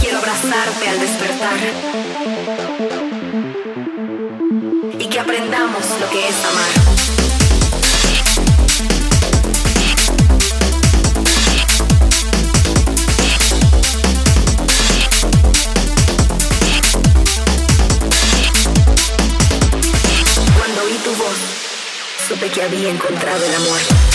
Quiero abrazarte al despertar aprendamos lo que es amar. Cuando oí tu voz, supe que había encontrado el amor.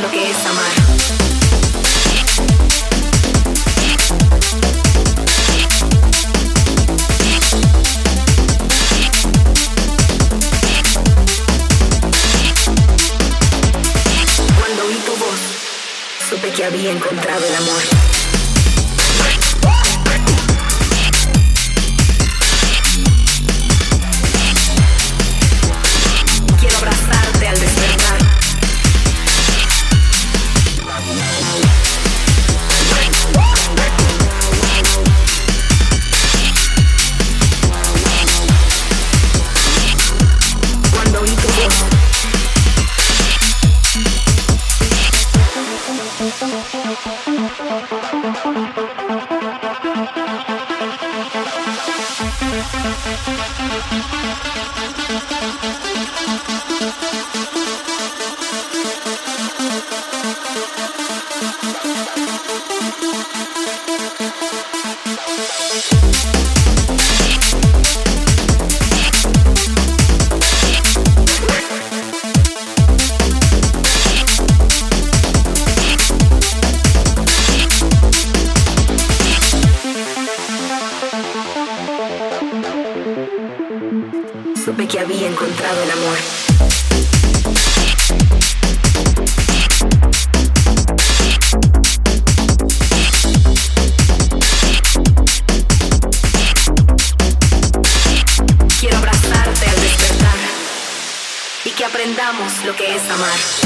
Lo que es amar. Cuando oí tu voz, supe que había encontrado el amor. Thank you. Supe que había encontrado el amor. Quiero abrazarte al despertar y que aprendamos lo que es amar.